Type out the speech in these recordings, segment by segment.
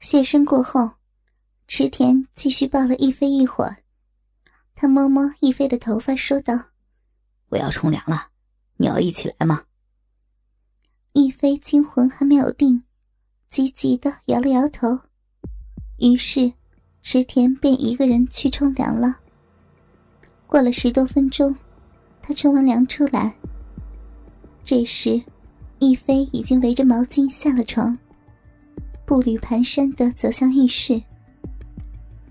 谢身过后，池田继续抱了一飞一会儿。他摸摸一飞的头发，说道：“我要冲凉了，你要一起来吗？”一飞惊魂还没有定，急急的摇了摇头。于是，池田便一个人去冲凉了。过了十多分钟，他冲完凉出来。这时，一飞已经围着毛巾下了床，步履蹒跚的走向浴室。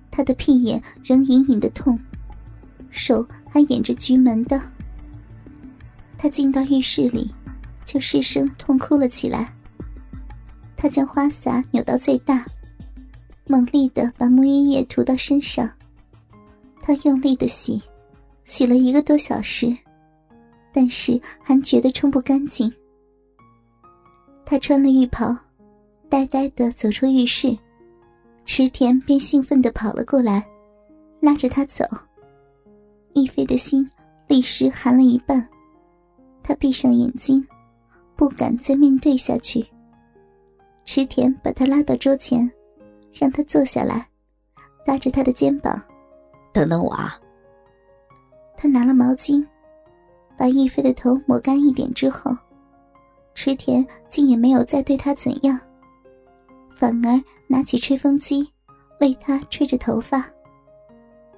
他的屁眼仍隐隐的痛，手还掩着菊门的。他进到浴室里，就失声痛哭了起来。他将花洒扭到最大。猛力的把沐浴液涂到身上，他用力的洗，洗了一个多小时，但是还觉得冲不干净。他穿了浴袍，呆呆的走出浴室，池田便兴奋的跑了过来，拉着他走。一飞的心立时寒了一半，他闭上眼睛，不敢再面对下去。池田把他拉到桌前。让他坐下来，搭着他的肩膀，等等我啊。他拿了毛巾，把逸飞的头抹干一点之后，池田竟也没有再对他怎样，反而拿起吹风机为他吹着头发。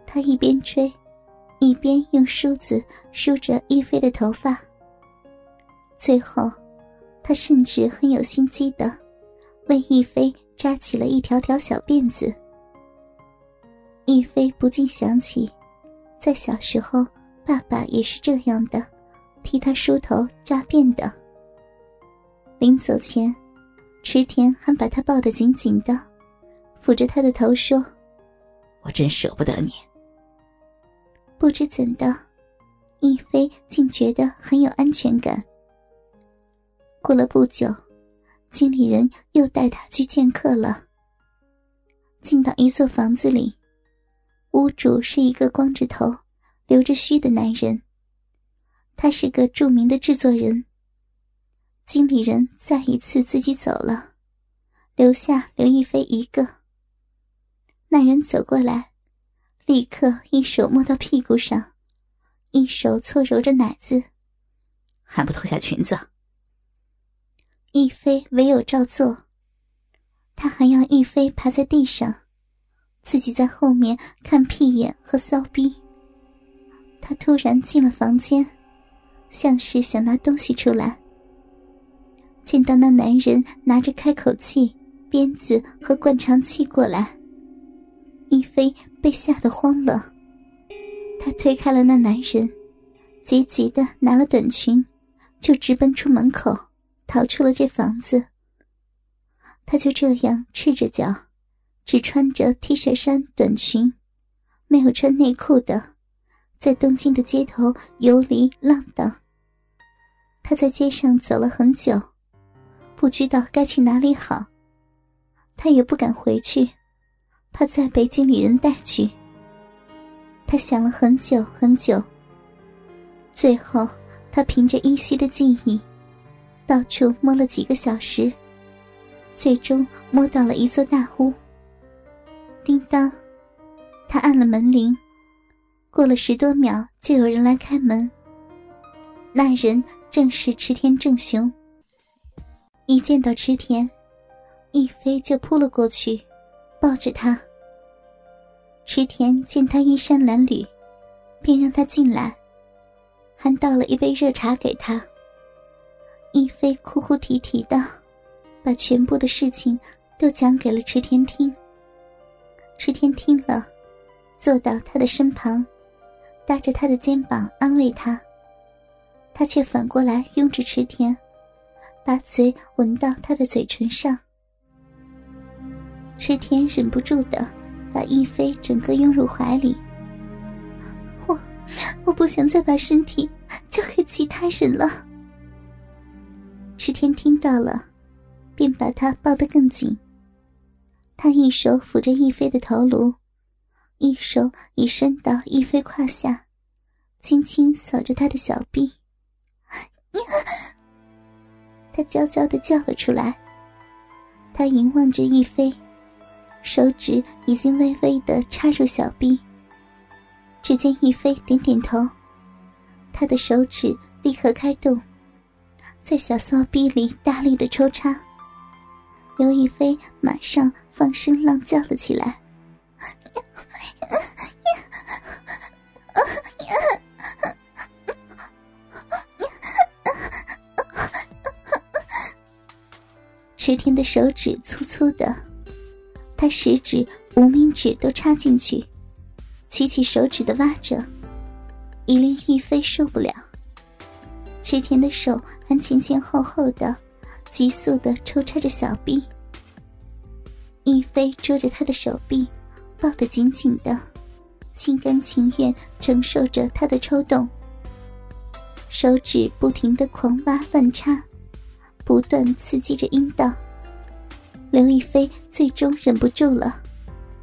他一边吹，一边用梳子梳着逸飞的头发。最后，他甚至很有心机的为逸飞。扎起了一条条小辫子，逸飞不禁想起，在小时候，爸爸也是这样的，替他梳头扎辫的。临走前，池田还把他抱得紧紧的，抚着他的头说：“我真舍不得你。”不知怎的，一飞竟觉得很有安全感。过了不久。经理人又带他去见客了。进到一座房子里，屋主是一个光着头、留着须的男人。他是个著名的制作人。经理人再一次自己走了，留下刘亦菲一个。那人走过来，立刻一手摸到屁股上，一手搓揉着奶子，还不脱下裙子？亦菲唯有照做，他还要亦飞趴在地上，自己在后面看屁眼和骚逼。他突然进了房间，像是想拿东西出来，见到那男人拿着开口器、鞭子和灌肠器过来，一飞被吓得慌了。他推开了那男人，急急的拿了短裙，就直奔出门口。逃出了这房子，他就这样赤着脚，只穿着 T 恤衫、短裙，没有穿内裤的，在东京的街头游离浪荡。他在街上走了很久，不知道该去哪里好。他也不敢回去，怕再被经理人带去。他想了很久很久，最后他凭着依稀的记忆。到处摸了几个小时，最终摸到了一座大屋。叮当，他按了门铃，过了十多秒，就有人来开门。那人正是池田正雄。一见到池田，一飞就扑了过去，抱着他。池田见他衣衫褴褛，便让他进来，还倒了一杯热茶给他。一飞哭哭啼啼的，把全部的事情都讲给了池田听。池田听了，坐到他的身旁，搭着他的肩膀安慰他。他却反过来拥着池田，把嘴吻到他的嘴唇上。池田忍不住的把一飞整个拥入怀里。我，我不想再把身体交给其他人了。池田听到了，便把他抱得更紧。他一手抚着逸飞的头颅，一手已伸到逸飞胯下，轻轻扫着他的小臂。他娇娇的叫了出来。他凝望着逸飞，手指已经微微的插入小臂。只见一飞点点头，他的手指立刻开动，在小骚逼里大力的抽插。刘亦菲马上放声浪叫了起来。池田的手指粗粗的，他食指、无名指都插进去，举起手指的挖着，以令一菲受不了。池田的手还前前后后的，急速的抽插着小臂。一菲捉着他的手臂，抱得紧紧的，心甘情愿承受着他的抽动，手指不停的狂挖乱插。不断刺激着阴道，刘亦菲最终忍不住了，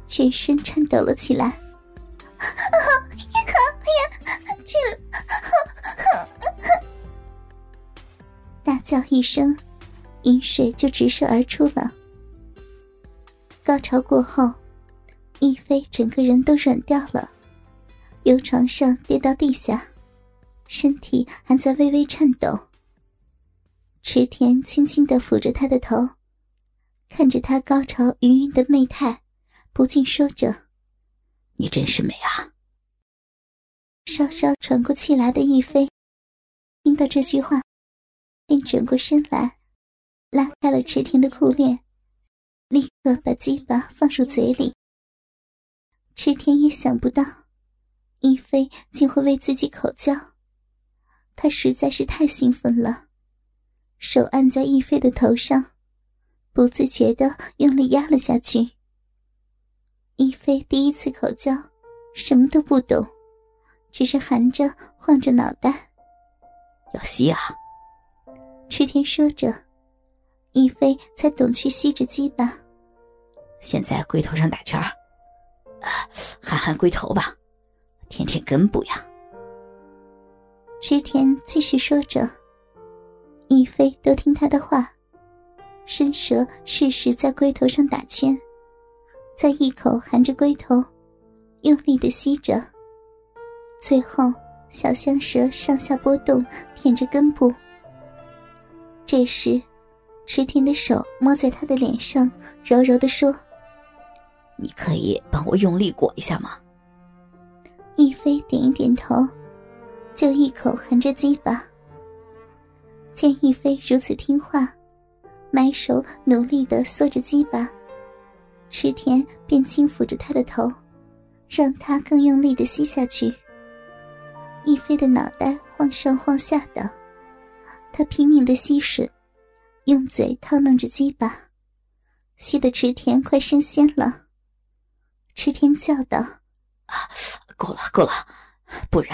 全身颤抖了起来。呀 大叫一声，饮水就直射而出了。高潮过后，亦菲整个人都软掉了，由床上跌到地下，身体还在微微颤抖。池田轻轻的抚着她的头，看着她高潮余韵的媚态，不禁说着：“你真是美啊！”稍稍喘过气来的亦菲，听到这句话，便转过身来，拉开了池田的裤链，立刻把鸡巴放入嘴里。池田也想不到，亦菲竟会为自己口交，他实在是太兴奋了。手按在逸飞的头上，不自觉的用力压了下去。逸飞第一次口交，什么都不懂，只是含着晃着脑袋。要吸啊！池田说着，逸飞才懂去吸着鸡巴。现在龟头上打圈儿，含含龟头吧，舔舔根部呀。池田继续说着。亦菲都听他的话，伸舌适时在龟头上打圈，再一口含着龟头，用力的吸着。最后，小香舌上下波动，舔着根部。这时，池田的手摸在他的脸上，柔柔的说：“你可以帮我用力裹一下吗？”亦菲点一点头，就一口含着鸡巴。见亦菲如此听话，埋手努力的缩着鸡巴，池田便轻抚着他的头，让他更用力的吸下去。亦菲的脑袋晃上晃下的，他拼命的吸吮，用嘴套弄着鸡巴，吸得池田快升仙了。池田叫道：“啊，够了，够了，不然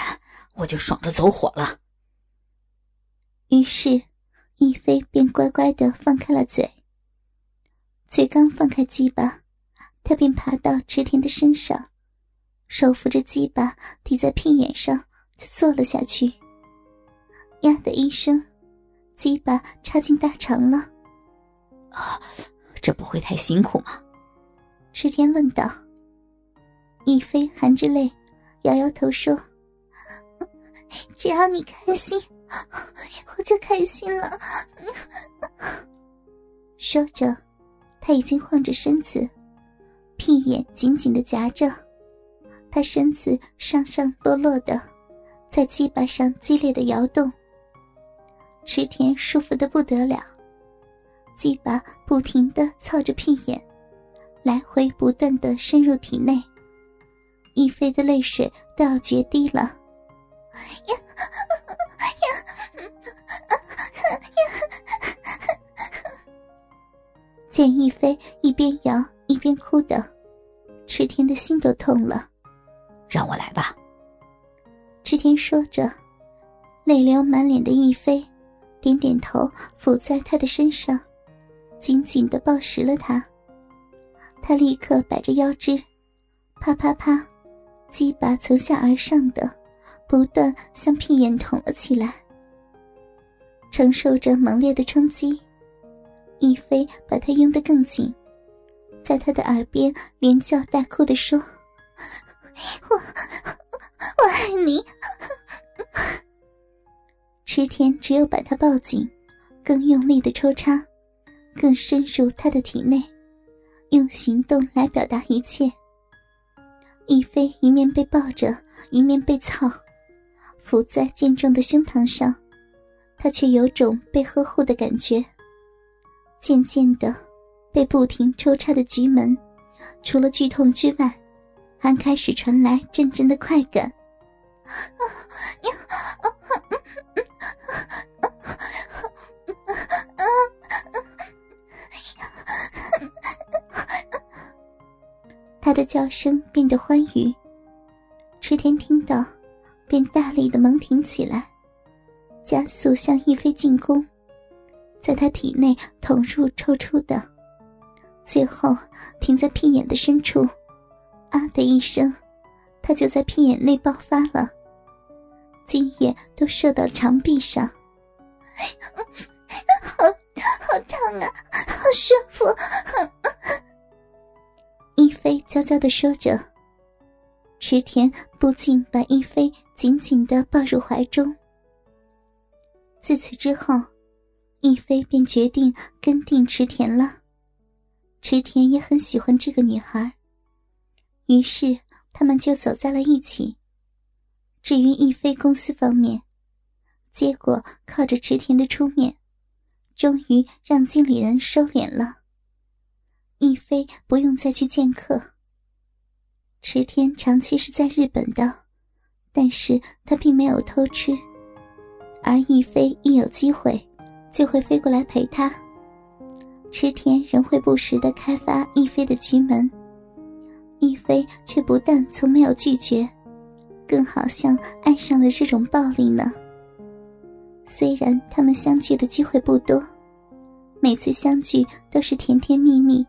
我就爽的走火了。”于是，一菲便乖乖的放开了嘴。嘴刚放开鸡巴，他便爬到池田的身上，手扶着鸡巴抵在屁眼上，就坐了下去。呀的一声，鸡巴插进大肠了。啊，这不会太辛苦吗？池田问道。一菲含着泪，摇摇头说：“ 只要你开心。”我就开心了。说着，他已经晃着身子，屁眼紧紧的夹着，他身子上上落落的，在鸡巴上激烈的摇动。池田舒服的不得了，鸡巴不停的操着屁眼，来回不断的深入体内，一飞的泪水都要决堤了。呀！见亦飞一边摇一边哭的，池田的心都痛了。让我来吧。池田说着，泪流满脸的亦飞点点头，伏在他的身上，紧紧的抱实了他。他立刻摆着腰肢，啪啪啪，鸡巴从下而上的不断向屁眼捅了起来。承受着猛烈的冲击，一菲把他拥得更紧，在他的耳边连叫带哭的说：“我我爱你。”池田只有把他抱紧，更用力的抽插，更深入他的体内，用行动来表达一切。一飞一面被抱着，一面被操，伏在健壮的胸膛上，他却有种被呵护的感觉。渐渐的，被不停抽插的菊门，除了剧痛之外，还开始传来阵阵的快感。他的叫声变得欢愉，池田听到，便大力的猛挺起来，加速向一飞进攻，在他体内捅入抽出的，最后停在屁眼的深处，啊的一声，他就在屁眼内爆发了，精液都射到长臂上，好好烫啊，好舒服。一飞娇娇的说着，池田不禁把一飞紧紧的抱入怀中。自此之后，一飞便决定跟定池田了。池田也很喜欢这个女孩，于是他们就走在了一起。至于一飞公司方面，结果靠着池田的出面，终于让经理人收敛了。逸飞不用再去见客。池田长期是在日本的，但是他并没有偷吃，而逸飞一有机会，就会飞过来陪他。池田仍会不时的开发逸飞的局门，逸飞却不但从没有拒绝，更好像爱上了这种暴力呢。虽然他们相聚的机会不多，每次相聚都是甜甜蜜蜜。